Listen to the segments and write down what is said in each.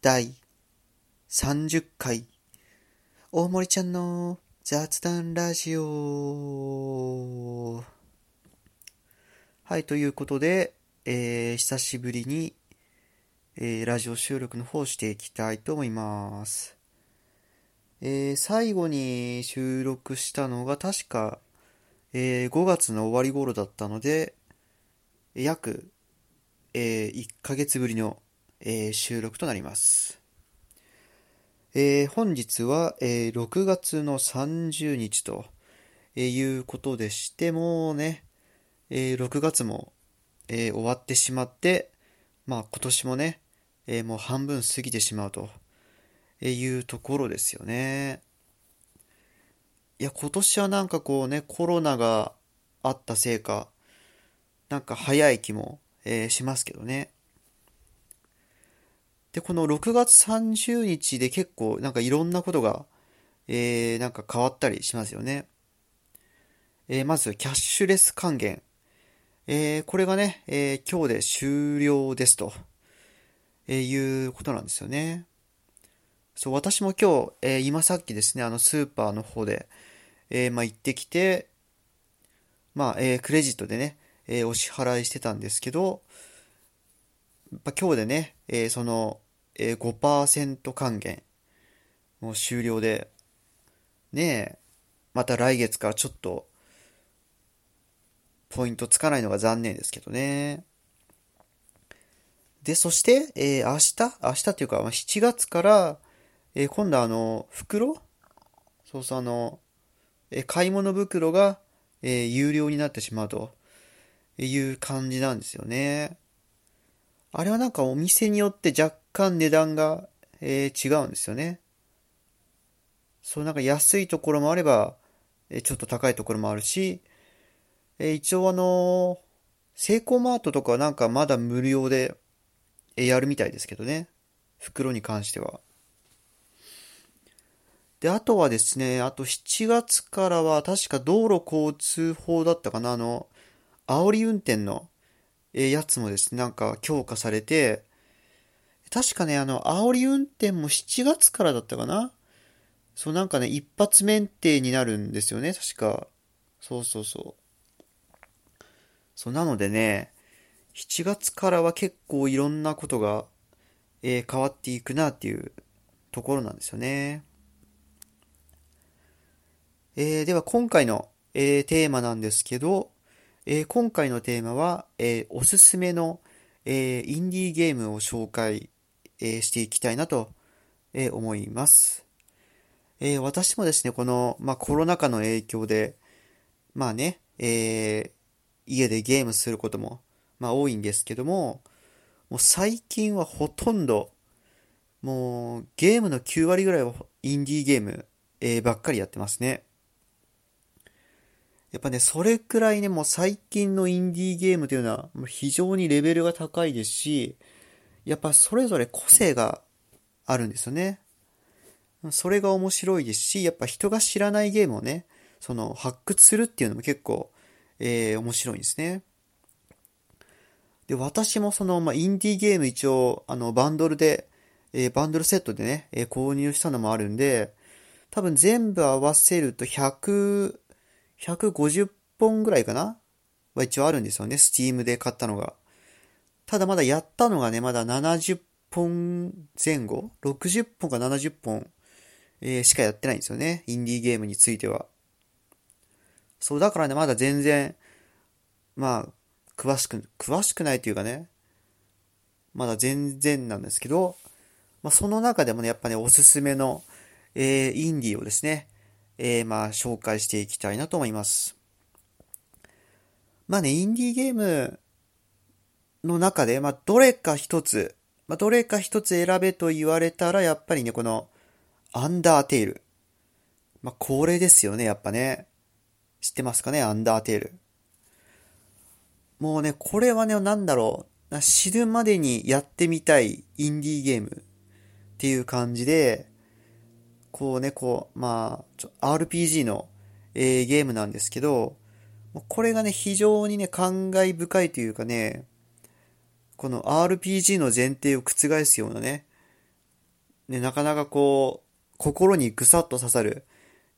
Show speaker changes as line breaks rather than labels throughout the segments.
第30回大森ちゃんの雑談ラジオはい、ということで、えー久しぶりに、えーラジオ収録の方していきたいと思います。えー最後に収録したのが確か、えー5月の終わり頃だったので、約、えー1ヶ月ぶりの、えー収録となります。えー本日は、えー6月の30日と、えいうことでして、もうね、え6月も、え終わってしまって、まあ今年もね、えもう半分過ぎてしまうとえいうところですよね。いや、今年はなんかこうね、コロナがあったせいか、なんか早い気も、えーしますけどね。で、この6月30日で結構なんかいろんなことが、えーなんか変わったりしますよね。えーまず、キャッシュレス還元。えーこれがね、えー今日で終了ですと、えーいうことなんですよね。そう、私も今日、えー今さっきですね、あのスーパーの方で、えーまあ、行ってきて、まあ、えークレジットでね、えーお支払いしてたんですけど、ま、今日でね、えーその、えー5%還元、もう終了で、ねえ、また来月からちょっと、ポイントつかないのが残念ですけどね。で、そして、えー明日明日っていうか、ま7月から、えー今度あの、袋？そうそう、あの、えー買い物袋が、え有料になってしまうという感じなんですよね。あれはなんかお店によって若干値段が、えー違うんですよね。そう、なんか安いところもあれば、えーちょっと高いところもあるし、えー一応あのセイコーマートとかはなんかまだ無料で、えやるみたいですけどね。袋に関しては。で、あとはですね、あと7月からは確か道路交通法だったかな、あの、煽り運転の、えやつもですね、なんか強化されて、確かね、あの、煽り運転も7月からだったかな？そう、なんかね、一発免停になるんですよね、確か。そうそうそう。そう、なのでね、7月からは結構いろんなことが、えー変わっていくなっていうところなんですよね。えーでは今回の、えーテーマなんですけど、えー今回のテーマは、えーおすすめの、えーインディーゲームを紹介、えしていきたいなと、え思います。え私もですね、この、まあ、コロナ禍の影響で、まあね、え家でゲームすることも、まあ、多いんですけども、もう最近はほとんど、もうゲームの9割ぐらいはインディーゲーム、えばっかりやってますね。やっぱね、それくらいね、もう最近のインディーゲームというのは非常にレベルが高いですし、やっぱそれぞれ個性があるんですよね。それが面白いですし、やっぱ人が知らないゲームをね、その発掘するっていうのも結構、えー面白いんですね。で、私もその、まあ、インディーゲーム一応、あの、バンドルで、えーバンドルセットでね、えー購入したのもあるんで、多分全部合わせると100、150本ぐらいかな？は一応あるんですよね。スチームで買ったのが。ただまだやったのがね、まだ70本前後 ?60 本か70本、えーしかやってないんですよね。インディーゲームについては。そう、だからね、まだ全然、まあ、詳しく、詳しくないというかね、まだ全然なんですけど、まあ、その中でもね、やっぱね、おすすめの、えーインディーをですね、えーまあ、紹介していきたいなと思います。まあね、インディーゲームの中で、まあ、どれか一つ、まあ、どれか一つ選べと言われたら、やっぱりね、この、アンダーテイル。まあ、これですよね、やっぱね。知ってますかね、アンダーテイル。もうね、これはね、なんだろう。な死ぬまでにやってみたいインディーゲームっていう感じで、こうね、こう、まあ、ちょ RPG の、えーゲームなんですけど、これがね、非常にね、感慨深いというかね、この RPG の前提を覆すようなね、ね、なかなかこう、心にぐさっと刺さる、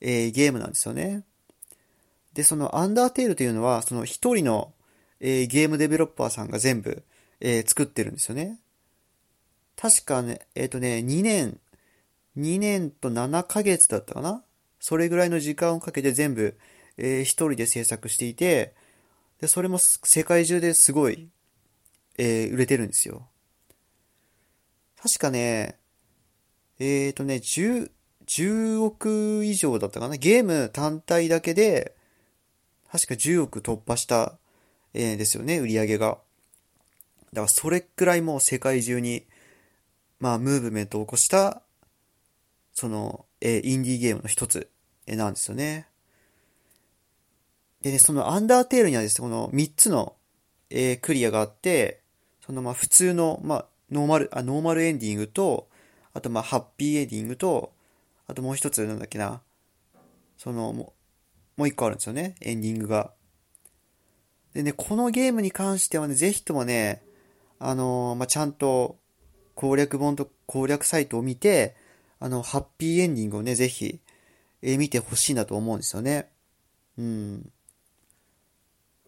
えー、ゲームなんですよね。で、そのアンダーテールというのは、その一人の、えー、ゲームデベロッパーさんが全部、えー、作ってるんですよね。確かね、えっ、とね、2年、2年と7ヶ月だったかな？それぐらいの時間をかけて全部、えー、一人で制作していて、で、それも世界中ですごい、えー、売れてるんですよ。確かね、えっ、ー、とね、10、10億以上だったかな？ゲーム単体だけで、確か10億突破した、えー、ですよね、売り上げが。だからそれくらいもう世界中に、まあ、ムーブメントを起こした、その、え、インディーゲームの一つ、え、なんですよね。でね、そのアンダーテールにはですね、この3つの、え、クリアがあって、そのまあ普通の、まあ、ノーマル、あ、ノーマルエンディングと、あとまあハッピーエンディングと、あともう一つなんだっけな、その、もう一個あるんですよね、エンディングが。でね、このゲームに関してはね、ぜひともね、あのー、まあ、ちゃんと攻略本と攻略サイトを見て、あの、ハッピーエンディングをね、ぜひ、えー、見てほしいなと思うんですよね。うん。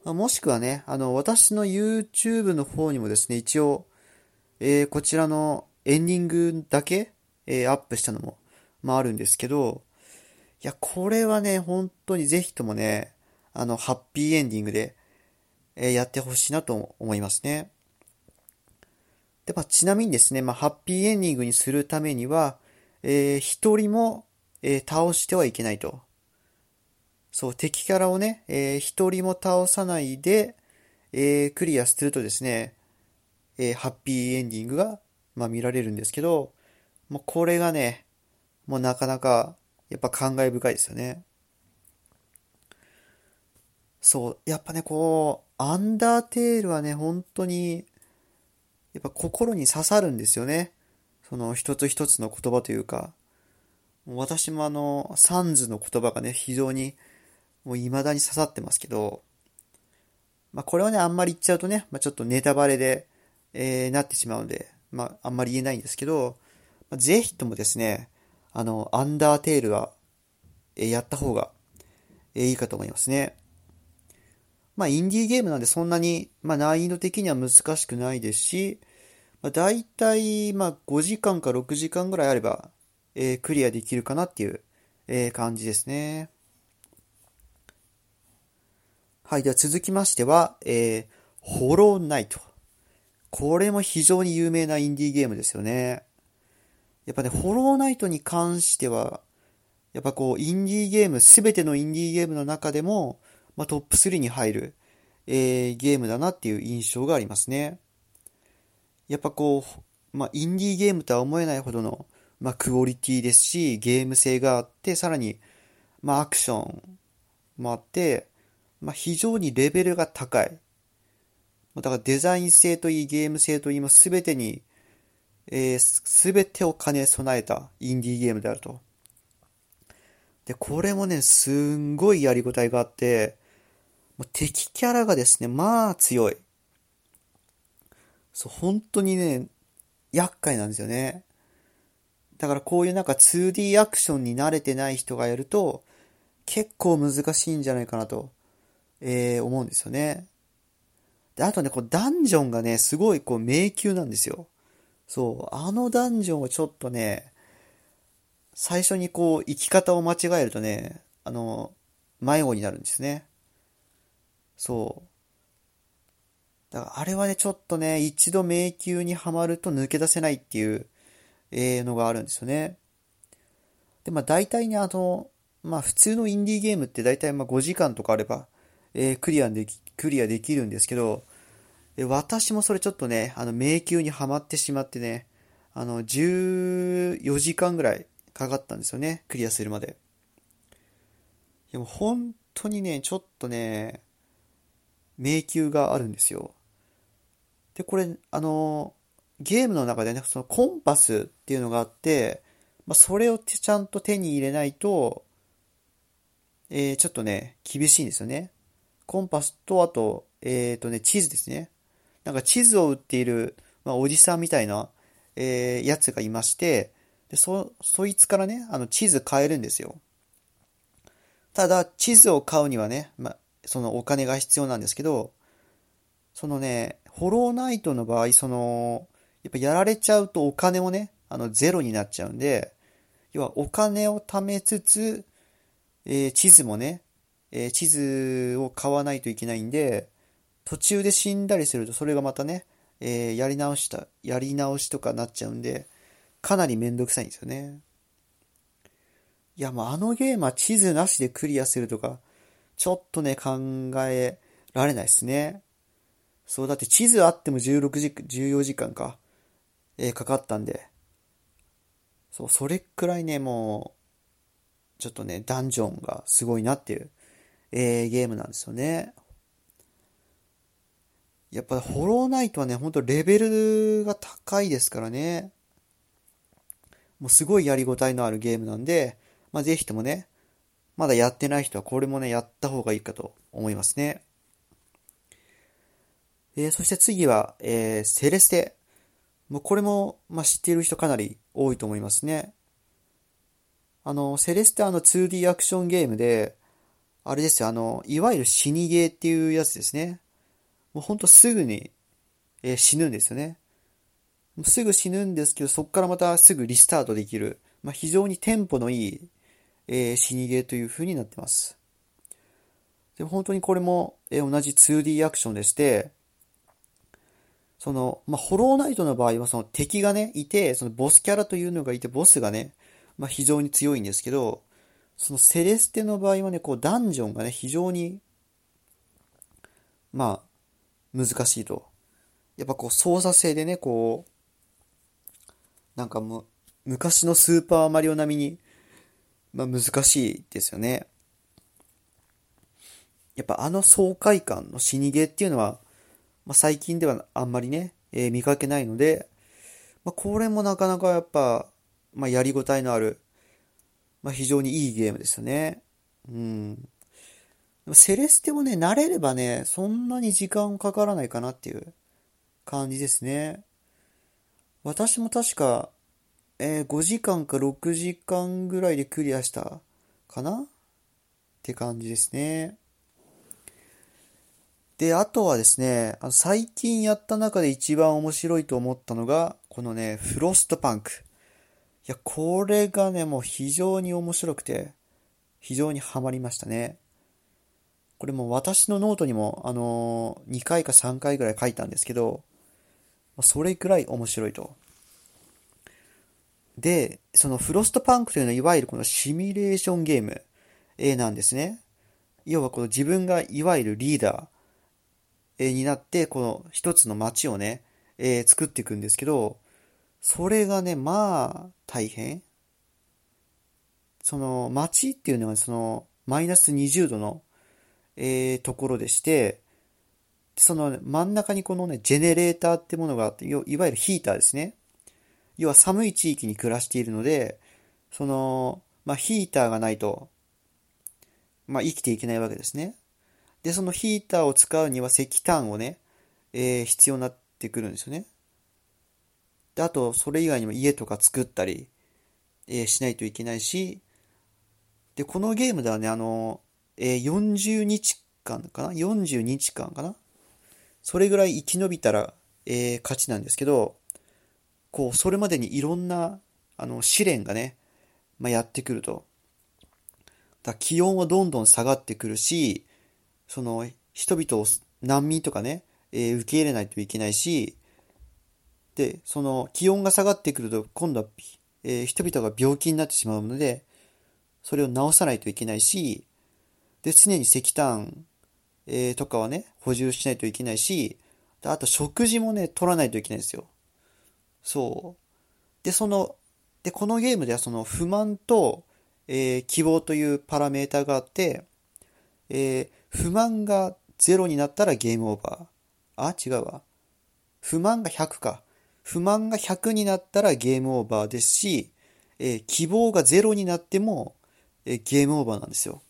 まもしくはね、あの、私の YouTube の方にもですね、一応、えー、こちらのエンディングだけ、えー、アップしたのも、まああるんですけど、いや、これはね、本当にぜひともね、あの、ハッピーエンディングで、えー、やってほしいなと思いますね。で、まあ、ちなみにですね、まあ、ハッピーエンディングにするためには、えー、一人も、えー、倒してはいけないと。そう、敵キャラをね、えー、一人も倒さないで、えー、クリアするとですね、えー、ハッピーエンディングが、まあ、見られるんですけど、もうこれがね、もうなかなか、やっぱ感慨深いですよね。そう、やっぱね、こう、アンダーテールはね、本当に、やっぱ心に刺さるんですよね。その一つ一つの言葉というか、私もあの、サンズの言葉がね、非常にもう未だに刺さってますけど、まあこれはね、あんまり言っちゃうとね、まあちょっとネタバレで、えー、なってしまうので、まああんまり言えないんですけど、まあ、ぜひともですね、あの、アンダーテールは、えー、やった方が、えー、いいかと思いますね。まあインディーゲームなんでそんなに、まあ難易度的には難しくないですし、まあ大体、まあ5時間か6時間ぐらいあれば、えー、クリアできるかなっていう、えー、感じですね。はい。では続きましては、えー、ホローナイト。これも非常に有名なインディーゲームですよね。やっぱね、ホローナイトに関しては、やっぱこう、インディーゲーム、すべてのインディーゲームの中でも、まあ、トップ3に入る、えー、ゲームだなっていう印象がありますね。やっぱこう、まあ、インディーゲームとは思えないほどの、まあ、クオリティですし、ゲーム性があって、さらに、まあ、アクションもあって、まあ、非常にレベルが高い。だからデザイン性といい、ゲーム性といいもすべてに、えす、べてを兼ね備えたインディーゲームであると。で、これもね、すんごいやりごたえがあって、もう敵キャラがですね、まあ強い。そう、本当にね、厄介なんですよね。だからこういうなんか 2D アクションに慣れてない人がやると、結構難しいんじゃないかなとえー、思うんですよね。で、あとね、こう、ダンジョンがね、すごい、こう、迷宮なんですよ。そう、あのダンジョンをちょっとね、最初にこう、生き方を間違えるとね、あの、迷子になるんですね。そう。だから、あれはね、ちょっとね、一度迷宮にはまると抜け出せないっていう、えー、のがあるんですよね。で、まあ大体ね、あの、まあ普通のインディーゲームって大体まあ5時間とかあれば、えー、クリアでき、クリアできるんですけど、私もそれちょっとね、あの、迷宮にはまってしまってね、あの、14時間ぐらいかかったんですよね、クリアするまで。でも本当にね、ちょっとね、迷宮があるんですよ。で、これ、あの、ゲームの中でね、そのコンパスっていうのがあって、まあ、それをちゃんと手に入れないと、えー、ちょっとね、厳しいんですよね。コンパスと、あと、えっ、ー、とね、地図ですね。なんか地図を売っている、まあ、おじさんみたいな、えー、やつがいまして、で、そ、そいつからね、あの、地図買えるんですよ。ただ、地図を買うにはね、まあ、そのお金が必要なんですけど、そのね、ホローナイトの場合、その、やっぱやられちゃうとお金もね、あの、ゼロになっちゃうんで、要はお金を貯めつつ、えー、地図もね、えー、地図を買わないといけないんで、途中で死んだりするとそれがまたね、えー、やり直した、やり直しとかなっちゃうんで、かなりめんどくさいんですよね。いや、もうあのゲームは地図なしでクリアするとか、ちょっとね、考えられないですね。そう、だって地図あっても16時、14時間か、えー、かかったんで。そう、それくらいね、もう、ちょっとね、ダンジョンがすごいなっていう、えー、ゲームなんですよね。やっぱ、ホローナイトはね、ほんとレベルが高いですからね。もうすごいやりごたえのあるゲームなんで、まあ、ぜひともね、まだやってない人はこれもね、やった方がいいかと思いますね。えー、そして次は、えー、セレステ。もうこれも、まあ、知っている人かなり多いと思いますね。あの、セレステあの 2D アクションゲームで、あれですよ、あの、いわゆる死にゲーっていうやつですね。もうほんとすぐに、えー、死ぬんですよね。すぐ死ぬんですけど、そこからまたすぐリスタートできる。まあ、非常にテンポのいい、えー、死にゲーという風になってます。で、本当にこれも、えー、同じ 2D アクションでして、その、まあ、ホローナイトの場合はその敵がね、いて、そのボスキャラというのがいて、ボスがね、まあ、非常に強いんですけど、そのセレステの場合はね、こう、ダンジョンがね、非常に、まあ、難しいと。やっぱこう、操作性でね、こう、なんかもう、昔のスーパーマリオ並みに、まあ難しいですよね。やっぱあの爽快感の死にゲーっていうのは、まあ、最近ではあんまりね、えー、見かけないので、まあ、これもなかなかやっぱ、まあ、やりごたえのある、まあ、非常にいいゲームですよね。うん。セレステもね、慣れればね、そんなに時間かからないかなっていう感じですね。私も確か、えー、5時間か6時間ぐらいでクリアしたかなって感じですね。で、あとはですね、あの最近やった中で一番面白いと思ったのが、このね、フロストパンク。いや、これがね、もう非常に面白くて、非常にハマりましたね。これも私のノートにも、あのー、2回か3回ぐらい書いたんですけど、それくらい面白いと。で、そのフロストパンクというのは、いわゆるこのシミュレーションゲーム、なんですね。要はこの自分がいわゆるリーダー、えになって、この一つの街をね、えー、作っていくんですけど、それがね、まあ、大変。その、街っていうのは、その、マイナス20度の、えー、ところでして、その真ん中にこのね、ジェネレーターってものがあって、いわゆるヒーターですね。要は寒い地域に暮らしているので、その、まあ、ヒーターがないと、まあ、生きていけないわけですね。で、そのヒーターを使うには石炭をね、えー、必要になってくるんですよね。で、あと、それ以外にも家とか作ったり、えー、しないといけないし、で、このゲームではね、あの、えー、40日間かな ?40 日間かな？それぐらい生き延びたら、えー、勝ちなんですけど、こう、それまでにいろんな、あの、試練がね、まあ、やってくると。だ気温はどんどん下がってくるし、その、人々を難民とかね、えー、受け入れないといけないし、で、その、気温が下がってくると、今度は、えー、人々が病気になってしまうので、それを治さないといけないし、で、常に石炭、えー、とかはね、補充しないといけないし、あと食事もね、取らないといけないんですよ。そう。で、その、で、このゲームではその不満と、えー、希望というパラメータがあって、えー、不満が0になったらゲームオーバー。あ、違うわ。不満が100か。不満が100になったらゲームオーバーですし、えー、希望が0になっても、えー、ゲームオーバーなんですよ。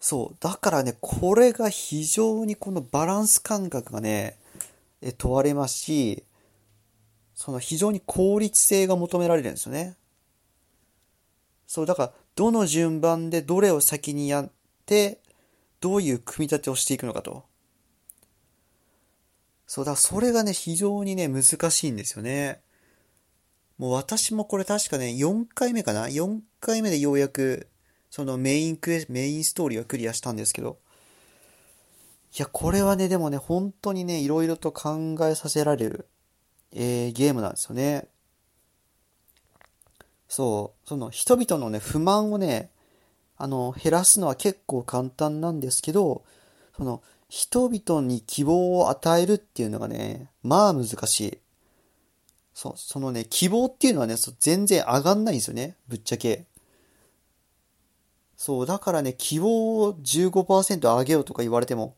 そう。だからね、これが非常にこのバランス感覚がね、え問われますし、その非常に効率性が求められるんですよね。そう、だから、どの順番でどれを先にや、どういう組み立てをしていくのかと。そう、だそれがね、非常にね、難しいんですよね。もう私もこれ確かね、4回目かな ?4 回目でようやく、そのメインクエ、メインストーリーをクリアしたんですけど、いや、これはね、でもね、本当にね、いろいろと考えさせられる、えー、ゲームなんですよね。そう、その人々のね、不満をね、あの、減らすのは結構簡単なんですけど、その、人々に希望を与えるっていうのがね、まあ難しい。そう、そのね、希望っていうのはね、全然上がんないんですよね、ぶっちゃけ。そう、だからね、希望を15%上げようとか言われても、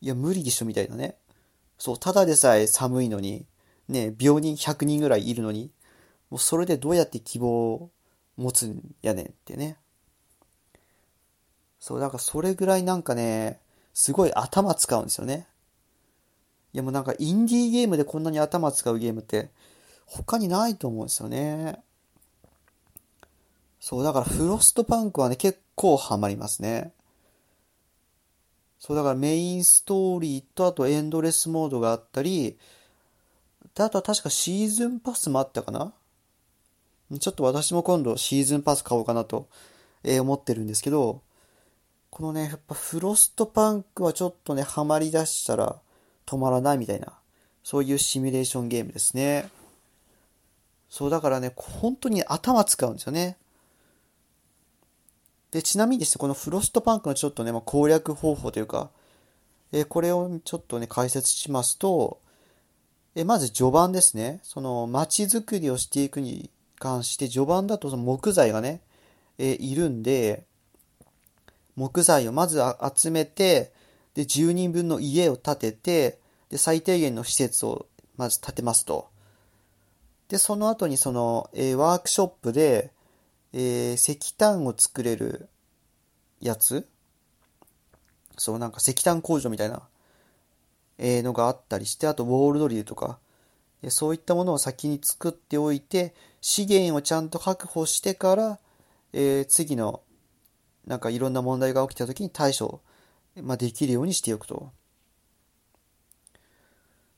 いや、無理でしょ、みたいなね。そう、ただでさえ寒いのに、ね、病人100人ぐらいいるのに、もうそれでどうやって希望を持つんやねんってね。そう、だからそれぐらいなんかね、すごい頭使うんですよね。いやもうなんかインディーゲームでこんなに頭使うゲームって他にないと思うんですよね。そう、だからフロストパンクはね、結構ハマりますね。そう、だからメインストーリーと、あとエンドレスモードがあったり、で、あとは確かシーズンパスもあったかなちょっと私も今度シーズンパス買おうかなと、えー、思ってるんですけど、このね、やっぱフロストパンクはちょっとね、ハマりだしたら止まらないみたいな、そういうシミュレーションゲームですね。そうだからね、本当に頭使うんですよね。で、ちなみにですね、このフロストパンクのちょっとね、まあ、攻略方法というか、え、これをちょっとね、解説しますと、え、まず序盤ですね、その街づくりをしていくに関して、序盤だとその木材がね、え、いるんで、木材をまず集めて、で、10人分の家を建てて、で、最低限の施設をまず建てますと。で、その後にその、えー、ワークショップで、えー、石炭を作れるやつそう、なんか石炭工場みたいな、えー、のがあったりして、あとウォールドリルとか、そういったものを先に作っておいて、資源をちゃんと確保してから、えー、次の、なんかいろんな問題が起きた時に対処、まあ、できるようにしておくと。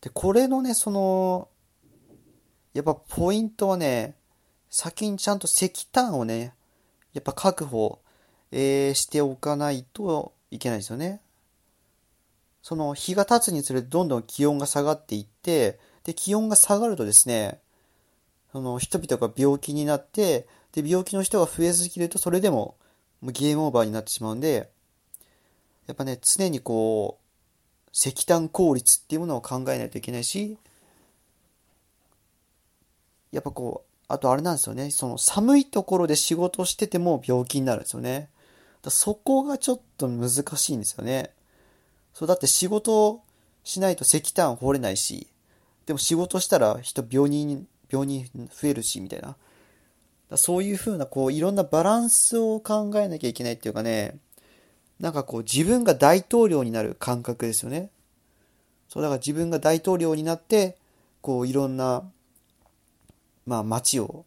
で、これのね、その、やっぱポイントはね、先にちゃんと石炭をね、やっぱ確保、えー、しておかないといけないですよね。その日が経つにつれてどんどん気温が下がっていって、で、気温が下がるとですね、その人々が病気になって、で、病気の人が増えすぎるとそれでももうゲームオーバーになってしまうんで、やっぱね、常にこう、石炭効率っていうものを考えないといけないし、やっぱこう、あとあれなんですよね。その寒いところで仕事してても病気になるんですよね。だそこがちょっと難しいんですよね。そう、だって仕事しないと石炭掘れないし、でも仕事したら人病人、病人増えるし、みたいな。だそういう風な、こう、いろんなバランスを考えなきゃいけないっていうかね、なんかこう、自分が大統領になる感覚ですよね。そう、だから自分が大統領になって、こう、いろんなまあ街を、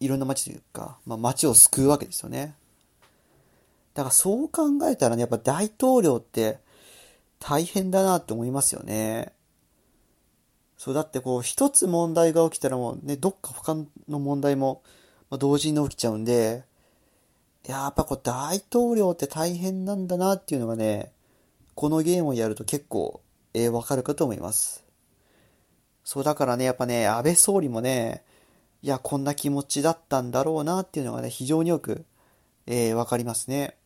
いろんな街というか、まあ街を救うわけですよね。だからそう考えたらね、やっぱ大統領って大変だなって思いますよね。そう、だってこう一つ問題が起きたらもうね、どっか他の問題も同時に起きちゃうんで、やっぱこう大統領って大変なんだなっていうのがね、このゲームをやると結構、えー、わかるかと思います。そうだからね、やっぱね、安倍総理もね、いや、こんな気持ちだったんだろうなっていうのがね、非常によく、えー、わかりますね。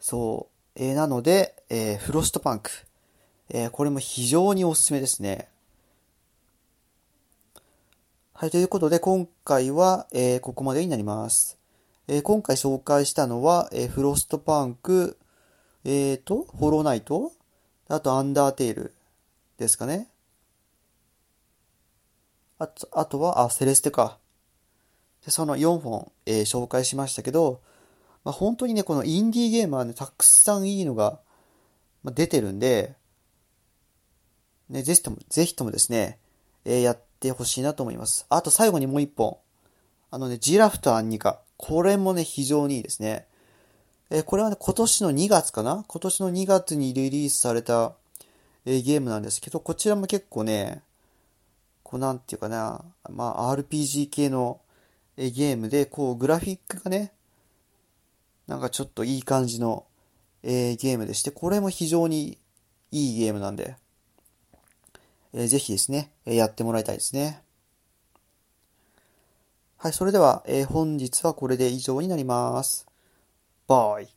そう。えー、なので、えー、フロストパンク。えー、これも非常におすすめですね。はい、ということで、今回は、えー、ここまでになります。えー、今回紹介したのは、えー、フロストパンク、えーと、ホロナイトあと、アンダーテールですかね。あと、あとは、あ、セレステか。で、その4本、えー、紹介しましたけど、まあ、本当にね、このインディーゲームはね、たくさんいいのが、まあ、出てるんで、ね、ぜひとも、ぜひともですね、えー、やってほしいなと思います。あと最後にもう一本。あのね、ジラフとアンニカ。これもね、非常にいいですね。えー、これはね、今年の2月かな？今年の2月にリリースされた、えー、ゲームなんですけど、こちらも結構ね、こうなんていうかな、まあ RPG 系の、えー、ゲームで、こうグラフィックがね、なんかちょっといい感じの、えー、ゲームでして、これも非常にいいゲームなんで、えー、ぜひですね、やってもらいたいですね。はい、それでは、え、本日はこれで以上になります。バイ。